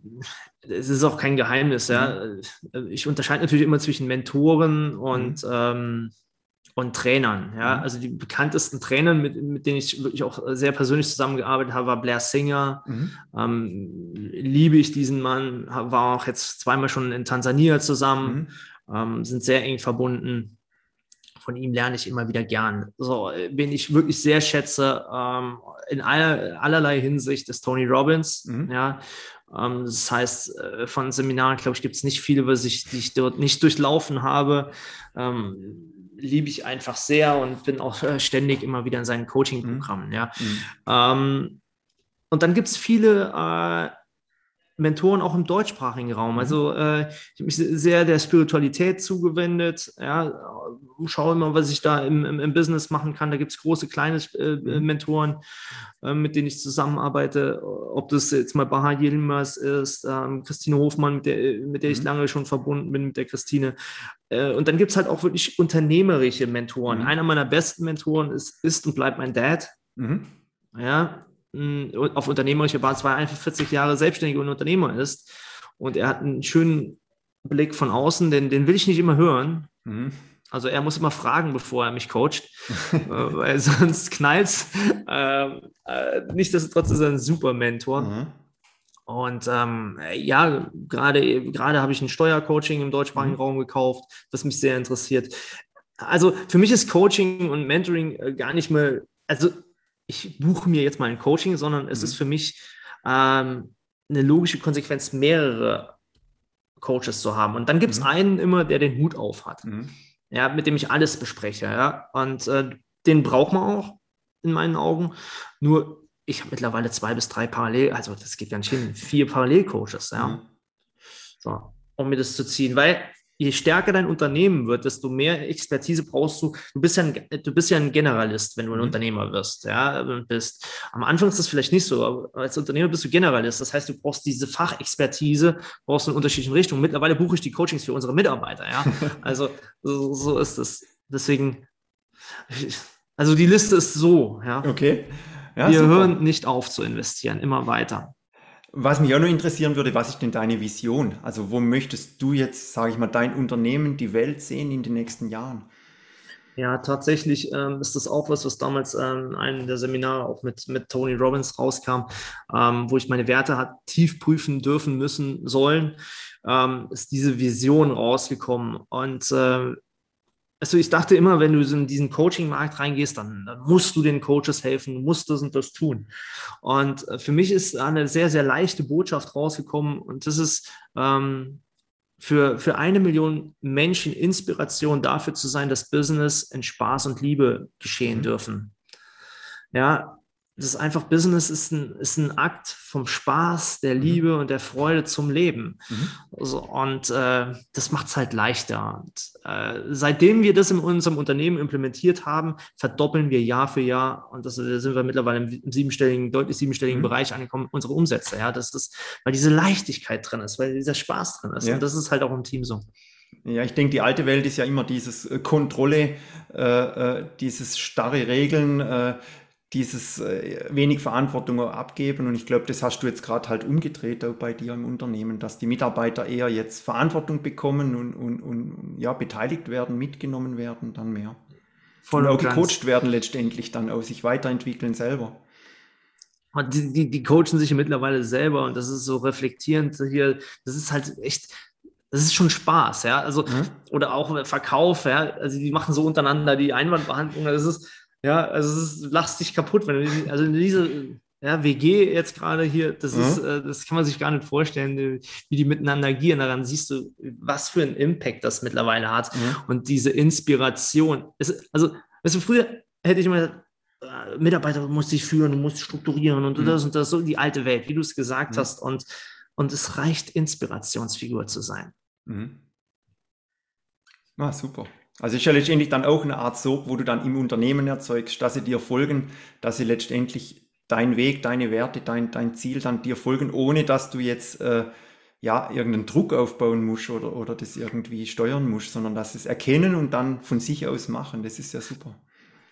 es ist auch kein Geheimnis, ja. Mhm. Ich unterscheide natürlich immer zwischen Mentoren und, mhm. ähm, und Trainern. Ja. Mhm. Also die bekanntesten Trainer, mit, mit denen ich wirklich auch sehr persönlich zusammengearbeitet habe, war Blair Singer. Mhm. Ähm, liebe ich diesen Mann, war auch jetzt zweimal schon in Tansania zusammen, mhm. ähm, sind sehr eng verbunden von ihm lerne ich immer wieder gern. So, wen ich wirklich sehr schätze, ähm, in aller, allerlei Hinsicht ist Tony Robbins. Mhm. Ja, ähm, das heißt, äh, von Seminaren, glaube ich, gibt es nicht viele, was ich, die ich dort nicht durchlaufen habe. Ähm, liebe ich einfach sehr und bin auch äh, ständig immer wieder in seinen Coaching-Programmen. Mhm. Ja. Mhm. Ähm, und dann gibt es viele äh, Mentoren auch im deutschsprachigen Raum. Mhm. Also äh, ich habe mich sehr der Spiritualität zugewendet. Ja, schaue immer, was ich da im, im, im Business machen kann. Da gibt es große, kleine äh, mhm. Mentoren, äh, mit denen ich zusammenarbeite. Ob das jetzt mal Baha Yilmaz ist, ähm, Christine Hofmann, mit der, mit der ich mhm. lange schon verbunden bin, mit der Christine. Äh, und dann gibt es halt auch wirklich unternehmerische Mentoren. Mhm. Einer meiner besten Mentoren ist, ist und bleibt mein Dad. Mhm. Ja, auf unternehmerischer Basis, weil er einfach 40 Jahre selbstständig und Unternehmer ist. Und er hat einen schönen Blick von außen, den, den will ich nicht immer hören. Mhm. Also er muss immer fragen, bevor er mich coacht, äh, weil sonst knallt ähm, äh, Nichtsdestotrotz ist er ein super Mentor. Mhm. Und ähm, ja, gerade gerade habe ich ein Steuercoaching im deutschsprachigen mhm. Raum gekauft, das mich sehr interessiert. Also für mich ist Coaching und Mentoring äh, gar nicht mehr, also ich buche mir jetzt mal ein Coaching, sondern es mhm. ist für mich ähm, eine logische Konsequenz, mehrere Coaches zu haben. Und dann gibt es mhm. einen immer, der den Hut auf hat, mhm. ja, mit dem ich alles bespreche. Ja? Und äh, den braucht man auch in meinen Augen. Nur ich habe mittlerweile zwei bis drei Parallel, also das geht ganz hin, vier Parallelcoaches, ja. Mhm. So, um mir das zu ziehen, weil je stärker dein Unternehmen wird, desto mehr Expertise brauchst du. Du bist ja ein, du bist ja ein Generalist, wenn du ein mhm. Unternehmer wirst. Ja, bist. Am Anfang ist das vielleicht nicht so, aber als Unternehmer bist du Generalist. Das heißt, du brauchst diese Fachexpertise, brauchst du in unterschiedlichen Richtungen. Mittlerweile buche ich die Coachings für unsere Mitarbeiter. Ja, also so, so ist es. Deswegen, also die Liste ist so. Ja. Okay. Ja, Wir super. hören nicht auf zu investieren, immer weiter. Was mich auch noch interessieren würde, was ist denn deine Vision? Also wo möchtest du jetzt, sage ich mal, dein Unternehmen, die Welt sehen in den nächsten Jahren? Ja, tatsächlich ähm, ist das auch was, was damals ähm, in einem der Seminare auch mit, mit Tony Robbins rauskam, ähm, wo ich meine Werte hat tief prüfen dürfen müssen sollen, ähm, ist diese Vision rausgekommen. Und äh, also ich dachte immer, wenn du in diesen Coaching-Markt reingehst, dann, dann, musst du den Coaches helfen, musst das und das tun. Und äh, für mich ist eine sehr, sehr leichte Botschaft rausgekommen und das ist ähm, für, für eine Million Menschen Inspiration dafür zu sein, dass Business in Spaß und Liebe geschehen mhm. dürfen. Ja, das ist einfach Business ist ein, ist ein Akt vom Spaß, der mhm. Liebe mhm. und der Freude zum Leben. Mhm. Also, und äh, das macht es halt leichter. Und, äh, seitdem wir das in unserem Unternehmen implementiert haben, verdoppeln wir Jahr für Jahr und das da sind wir mittlerweile im siebenstelligen, deutlich siebenstelligen mhm. Bereich angekommen, unsere Umsätze. Ja, das ist, weil diese Leichtigkeit drin ist, weil dieser Spaß drin ist. Ja. Und das ist halt auch im Team so. Ja, ich denke, die alte Welt ist ja immer dieses äh, Kontrolle, äh, äh, dieses starre Regeln, äh, dieses äh, wenig Verantwortung abgeben. Und ich glaube, das hast du jetzt gerade halt umgedreht auch bei dir im Unternehmen, dass die Mitarbeiter eher jetzt Verantwortung bekommen und, und, und ja, beteiligt werden, mitgenommen werden, dann mehr. Voll und auch gecoacht werden letztendlich dann auch, sich weiterentwickeln selber. Die, die, die coachen sich mittlerweile selber und das ist so reflektierend hier. Das ist halt echt, das ist schon Spaß, ja. Also, mhm. oder auch Verkauf, ja. Also die machen so untereinander die Einwandbehandlung. Das ist, ja, also es ist, lachst dich kaputt, wenn du, also diese ja, WG jetzt gerade hier, das mhm. ist, äh, das kann man sich gar nicht vorstellen, äh, wie die miteinander agieren. Daran siehst du, was für einen Impact das mittlerweile hat mhm. und diese Inspiration. Es, also, weißt du, früher hätte ich immer gesagt, äh, Mitarbeiter muss sich führen, du musst strukturieren und mhm. das und das, so die alte Welt, wie du es gesagt mhm. hast. Und, und es reicht, Inspirationsfigur zu sein. Mhm. Ah, super. Also ist ja letztendlich dann auch eine Art Sog, wo du dann im Unternehmen erzeugst, dass sie dir folgen, dass sie letztendlich deinen Weg, deine Werte, dein, dein Ziel dann dir folgen, ohne dass du jetzt äh, ja irgendeinen Druck aufbauen musst oder, oder das irgendwie steuern musst, sondern dass sie es erkennen und dann von sich aus machen. Das ist ja super.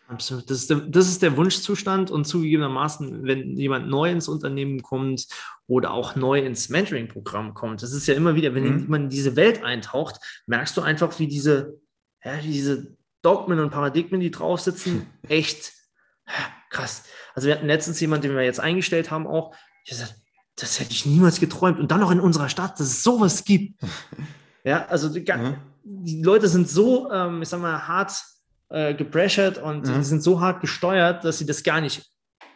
Absolut. Das ist, der, das ist der Wunschzustand und zugegebenermaßen, wenn jemand neu ins Unternehmen kommt oder auch neu ins Mentoring-Programm kommt, das ist ja immer wieder, wenn mhm. jemand in diese Welt eintaucht, merkst du einfach, wie diese ja, diese Dogmen und Paradigmen, die drauf sitzen, echt krass. Also wir hatten letztens jemanden, den wir jetzt eingestellt haben, auch, ich gesagt, das hätte ich niemals geträumt. Und dann noch in unserer Stadt, dass es sowas gibt. Ja, also die, die Leute sind so, ähm, ich sag mal, hart äh, gepressured und mhm. sind so hart gesteuert, dass sie das gar nicht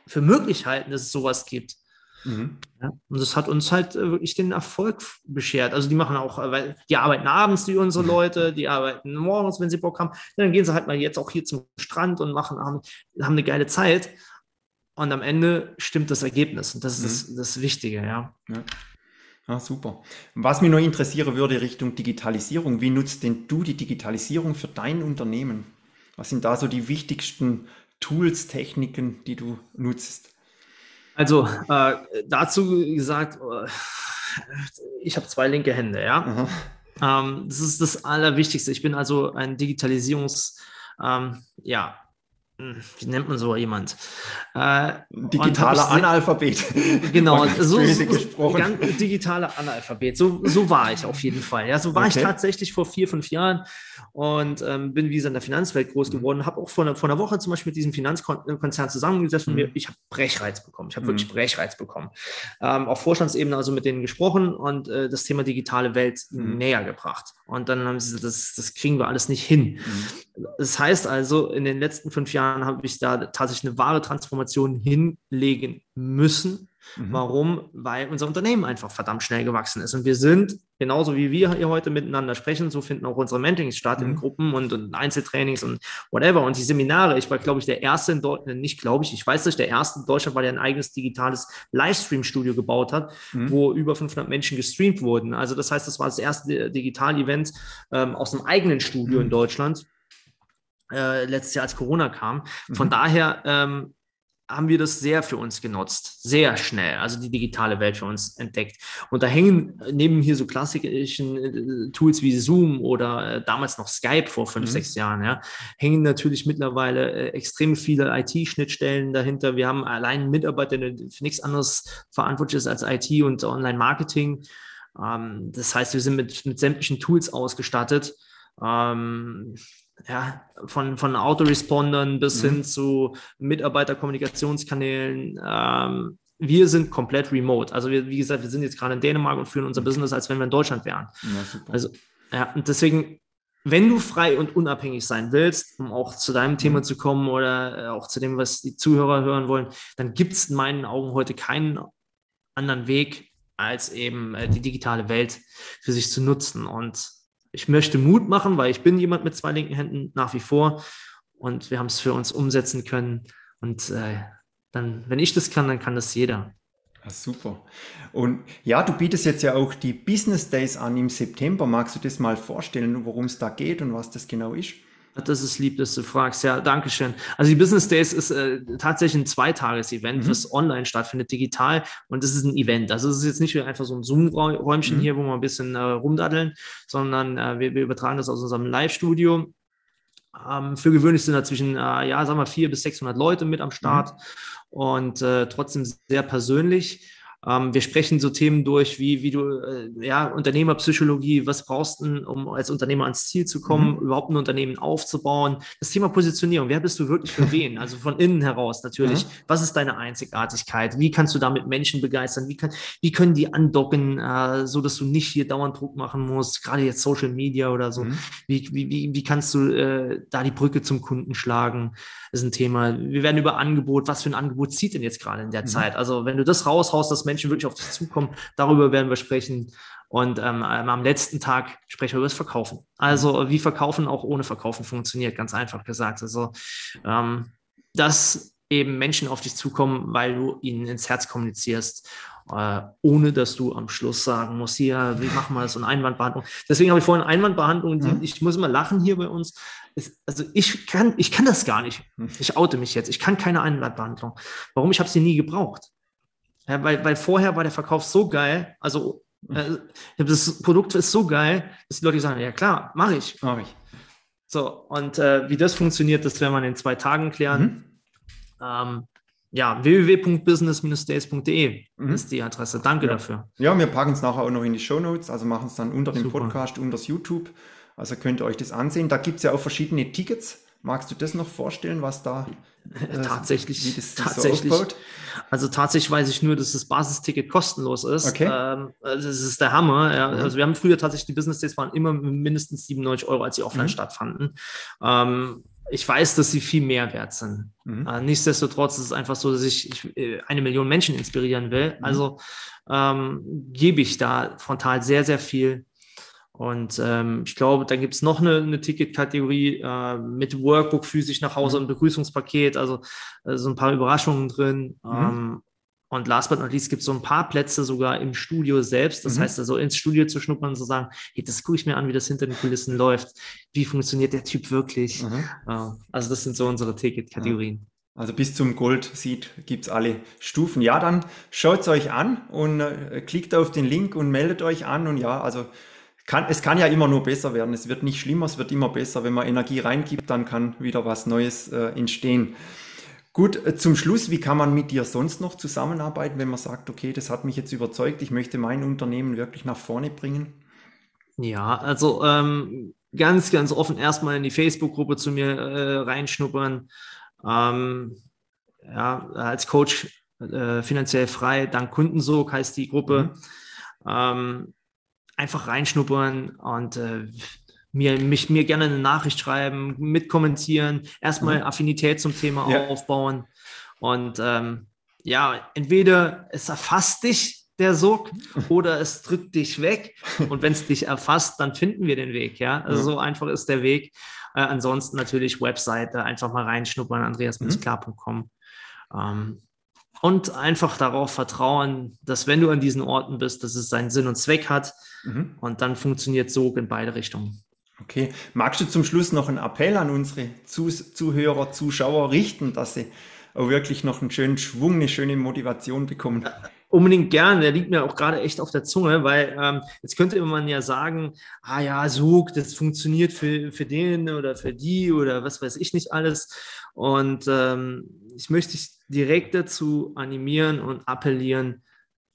für möglich halten, dass es sowas gibt. Mhm. Ja, und das hat uns halt äh, wirklich den Erfolg beschert. Also die machen auch, äh, weil die arbeiten abends, die unsere mhm. Leute, die arbeiten morgens, wenn sie Bock haben. Dann gehen sie halt mal jetzt auch hier zum Strand und machen, haben, haben eine geile Zeit. Und am Ende stimmt das Ergebnis. Und das ist mhm. das, das Wichtige, ja. ja. Ah, super. Was mich noch interessieren würde Richtung Digitalisierung, wie nutzt denn du die Digitalisierung für dein Unternehmen? Was sind da so die wichtigsten Tools, Techniken, die du nutzt? Also äh, dazu gesagt, äh, ich habe zwei linke Hände, ja. Ähm, das ist das Allerwichtigste. Ich bin also ein Digitalisierungs, ähm, ja, wie nennt man so jemand? Äh, digitaler Analphabet. Genau, so, so ganz digitaler Analphabet. So, so war ich auf jeden Fall. Ja, so war okay. ich tatsächlich vor vier, fünf Jahren und ähm, bin wie gesagt in der Finanzwelt groß mhm. geworden. Habe auch vor einer, vor einer Woche zum Beispiel mit diesem Finanzkonzern zusammengesessen mhm. und mir, ich habe Brechreiz bekommen. Ich habe mhm. wirklich Brechreiz bekommen. Ähm, auf Vorstandsebene also mit denen gesprochen und äh, das Thema digitale Welt mhm. näher gebracht. Und dann haben sie gesagt, das, das kriegen wir alles nicht hin. Das heißt also, in den letzten fünf Jahren habe ich da tatsächlich eine wahre Transformation hinlegen müssen. Mhm. Warum? Weil unser Unternehmen einfach verdammt schnell gewachsen ist. Und wir sind, genauso wie wir hier heute miteinander sprechen, so finden auch unsere Mentorings statt mhm. in Gruppen und, und, Einzeltrainings und whatever. Und die Seminare, ich war, glaube ich, der erste in Deutschland, nicht glaube ich, ich weiß nicht, der erste in Deutschland, weil er ein eigenes digitales Livestream-Studio gebaut hat, mhm. wo über 500 Menschen gestreamt wurden. Also das heißt, das war das erste Digital-Event ähm, aus einem eigenen Studio in mhm. Deutschland. Äh, letztes Jahr, als Corona kam. Von mhm. daher ähm, haben wir das sehr für uns genutzt, sehr schnell, also die digitale Welt für uns entdeckt. Und da hängen neben hier so klassischen äh, Tools wie Zoom oder äh, damals noch Skype vor fünf, mhm. sechs Jahren, ja, hängen natürlich mittlerweile extrem viele IT-Schnittstellen dahinter. Wir haben allein einen Mitarbeiter, der für nichts anderes verantwortlich ist als IT und Online-Marketing. Ähm, das heißt, wir sind mit, mit sämtlichen Tools ausgestattet. Ähm, ja, von, von Autorespondern bis mhm. hin zu Mitarbeiterkommunikationskanälen. Ähm, wir sind komplett remote. Also wir, wie gesagt, wir sind jetzt gerade in Dänemark und führen unser Business, als wenn wir in Deutschland wären. Ja, also, ja, und deswegen, wenn du frei und unabhängig sein willst, um auch zu deinem Thema mhm. zu kommen oder äh, auch zu dem, was die Zuhörer hören wollen, dann gibt es in meinen Augen heute keinen anderen Weg, als eben äh, die digitale Welt für sich zu nutzen. Und ich möchte Mut machen, weil ich bin jemand mit zwei linken Händen nach wie vor und wir haben es für uns umsetzen können und äh, dann, wenn ich das kann, dann kann das jeder. Ja, super. Und ja, du bietest jetzt ja auch die Business Days an im September. Magst du das mal vorstellen, worum es da geht und was das genau ist? Das ist lieb, dass du fragst. Ja, danke schön. Also die Business Days ist äh, tatsächlich ein Zweitages-Event, mhm. das online stattfindet, digital. Und das ist ein Event. Also es ist jetzt nicht einfach so ein Zoom-Räumchen mhm. hier, wo wir ein bisschen äh, rumdaddeln, sondern äh, wir, wir, übertragen das aus unserem Live-Studio. Ähm, für gewöhnlich sind da zwischen, äh, ja, sagen wir, 400 bis 600 Leute mit am Start mhm. und äh, trotzdem sehr persönlich. Ähm, wir sprechen so Themen durch, wie, wie du, äh, ja, Unternehmerpsychologie, was brauchst du, um als Unternehmer ans Ziel zu kommen, mhm. überhaupt ein Unternehmen aufzubauen. Das Thema Positionierung, wer bist du wirklich für wen? Also von innen heraus natürlich. Mhm. Was ist deine Einzigartigkeit? Wie kannst du damit Menschen begeistern? Wie, kann, wie können die andocken, äh, so dass du nicht hier dauernd Druck machen musst, gerade jetzt Social Media oder so? Mhm. Wie, wie, wie, wie kannst du äh, da die Brücke zum Kunden schlagen? ist ein Thema. Wir werden über Angebot, was für ein Angebot zieht denn jetzt gerade in der mhm. Zeit? Also wenn du das raushaust, dass Menschen wirklich auf dich zukommen, darüber werden wir sprechen. Und ähm, am letzten Tag sprechen wir über das Verkaufen. Also wie Verkaufen auch ohne Verkaufen funktioniert, ganz einfach gesagt. Also ähm, dass eben Menschen auf dich zukommen, weil du ihnen ins Herz kommunizierst äh, ohne dass du am Schluss sagen musst, hier, wie machen wir das, eine Einwandbehandlung. Deswegen habe ich vorhin Einwandbehandlung, mhm. ich muss immer lachen hier bei uns. also ich kann, ich kann das gar nicht. Mhm. Ich oute mich jetzt. Ich kann keine Einwandbehandlung. Warum? Ich habe sie nie gebraucht. Ja, weil, weil vorher war der Verkauf so geil, also mhm. äh, das Produkt ist so geil, dass die Leute sagen, ja klar, mache ich. Mache ich. So, und äh, wie das funktioniert, das werden wir in zwei Tagen klären. Mhm. Ähm, ja, www.business-days.de mhm. ist die Adresse. Danke ja. dafür. Ja, wir packen es nachher auch noch in die Show Notes, also machen es dann unter dem Super. Podcast, unter das YouTube. Also könnt ihr euch das ansehen. Da gibt es ja auch verschiedene Tickets. Magst du das noch vorstellen, was da äh, tatsächlich, wie das, tatsächlich. So also tatsächlich weiß ich nur, dass das Basisticket kostenlos ist. Okay. Ähm, also das ist der Hammer. Ja. Mhm. Also wir haben früher tatsächlich die Business Days waren immer mindestens 97 Euro, als sie offline mhm. stattfanden. Ähm, ich weiß, dass sie viel mehr wert sind. Mhm. Äh, nichtsdestotrotz ist es einfach so, dass ich, ich äh, eine Million Menschen inspirieren will. Mhm. Also ähm, gebe ich da frontal sehr, sehr viel. Und ähm, ich glaube, dann gibt es noch eine, eine Ticketkategorie äh, mit Workbook physisch nach Hause mhm. und Begrüßungspaket, also äh, so ein paar Überraschungen drin. Mhm. Ähm, und last but not least gibt es so ein paar Plätze sogar im Studio selbst. Das mhm. heißt also ins Studio zu schnuppern und zu sagen, hey, das gucke ich mir an, wie das hinter den Kulissen läuft. Wie funktioniert der Typ wirklich? Mhm. Also das sind so unsere Ticket-Kategorien. Also bis zum Gold-Seed gibt es alle Stufen. Ja, dann schaut es euch an und äh, klickt auf den Link und meldet euch an. Und ja, also kann, es kann ja immer nur besser werden. Es wird nicht schlimmer, es wird immer besser. Wenn man Energie reingibt, dann kann wieder was Neues äh, entstehen. Gut, äh, zum Schluss, wie kann man mit dir sonst noch zusammenarbeiten, wenn man sagt, okay, das hat mich jetzt überzeugt, ich möchte mein Unternehmen wirklich nach vorne bringen? Ja, also ähm, ganz, ganz offen erstmal in die Facebook-Gruppe zu mir äh, reinschnuppern. Ähm, ja, als Coach äh, finanziell frei, dank Kundensog heißt die Gruppe. Mhm. Ähm, einfach reinschnuppern und äh, mir, mich, mir gerne eine Nachricht schreiben, mitkommentieren, erstmal mhm. Affinität zum Thema ja. aufbauen. Und ähm, ja, entweder es erfasst dich, der Sog, oder es drückt dich weg. Und wenn es dich erfasst, dann finden wir den Weg. Ja, also so einfach ist der Weg. Äh, ansonsten natürlich Webseite, einfach mal reinschnuppern, andreas-klar.com. Ähm, und einfach darauf vertrauen, dass wenn du an diesen Orten bist, dass es seinen Sinn und Zweck hat. Mhm. Und dann funktioniert Sog in beide Richtungen. Okay. Magst du zum Schluss noch einen Appell an unsere Zuhörer, Zuschauer richten, dass sie auch wirklich noch einen schönen Schwung, eine schöne Motivation bekommen? Unbedingt gern, der liegt mir auch gerade echt auf der Zunge, weil ähm, jetzt könnte man ja sagen, ah ja, Sog, das funktioniert für, für den oder für die oder was weiß ich nicht alles. Und ähm, ich möchte dich direkt dazu animieren und appellieren,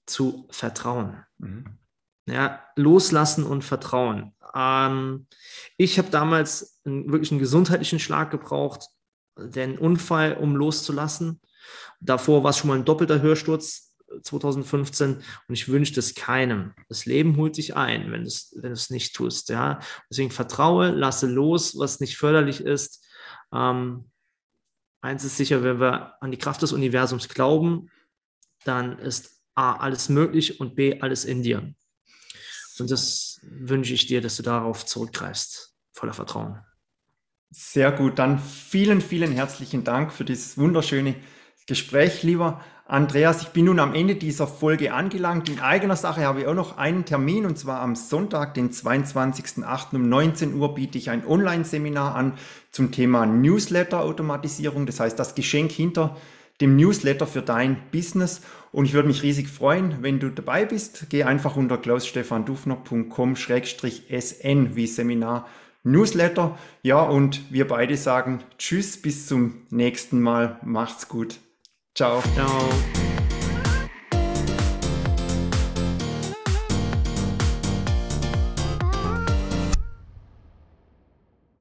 zu vertrauen. Mhm. Ja, loslassen und vertrauen. Ähm, ich habe damals einen, wirklich einen gesundheitlichen Schlag gebraucht, den Unfall, um loszulassen. Davor war es schon mal ein doppelter Hörsturz 2015 und ich wünsche es keinem. Das Leben holt dich ein, wenn du es wenn nicht tust. Ja? Deswegen vertraue, lasse los, was nicht förderlich ist. Ähm, eins ist sicher, wenn wir an die Kraft des Universums glauben, dann ist A, alles möglich und B, alles in dir. Und das wünsche ich dir, dass du darauf zurückgreifst, voller Vertrauen. Sehr gut, dann vielen, vielen herzlichen Dank für dieses wunderschöne Gespräch, lieber Andreas. Ich bin nun am Ende dieser Folge angelangt. In eigener Sache habe ich auch noch einen Termin und zwar am Sonntag, den 22.08. um 19 Uhr biete ich ein Online-Seminar an zum Thema Newsletter-Automatisierung. Das heißt, das Geschenk hinter dem Newsletter für dein Business. Und ich würde mich riesig freuen, wenn du dabei bist. Geh einfach unter klausstefandufner.com-sn wie Seminar Newsletter. Ja, und wir beide sagen Tschüss, bis zum nächsten Mal. Macht's gut. Ciao. Ciao.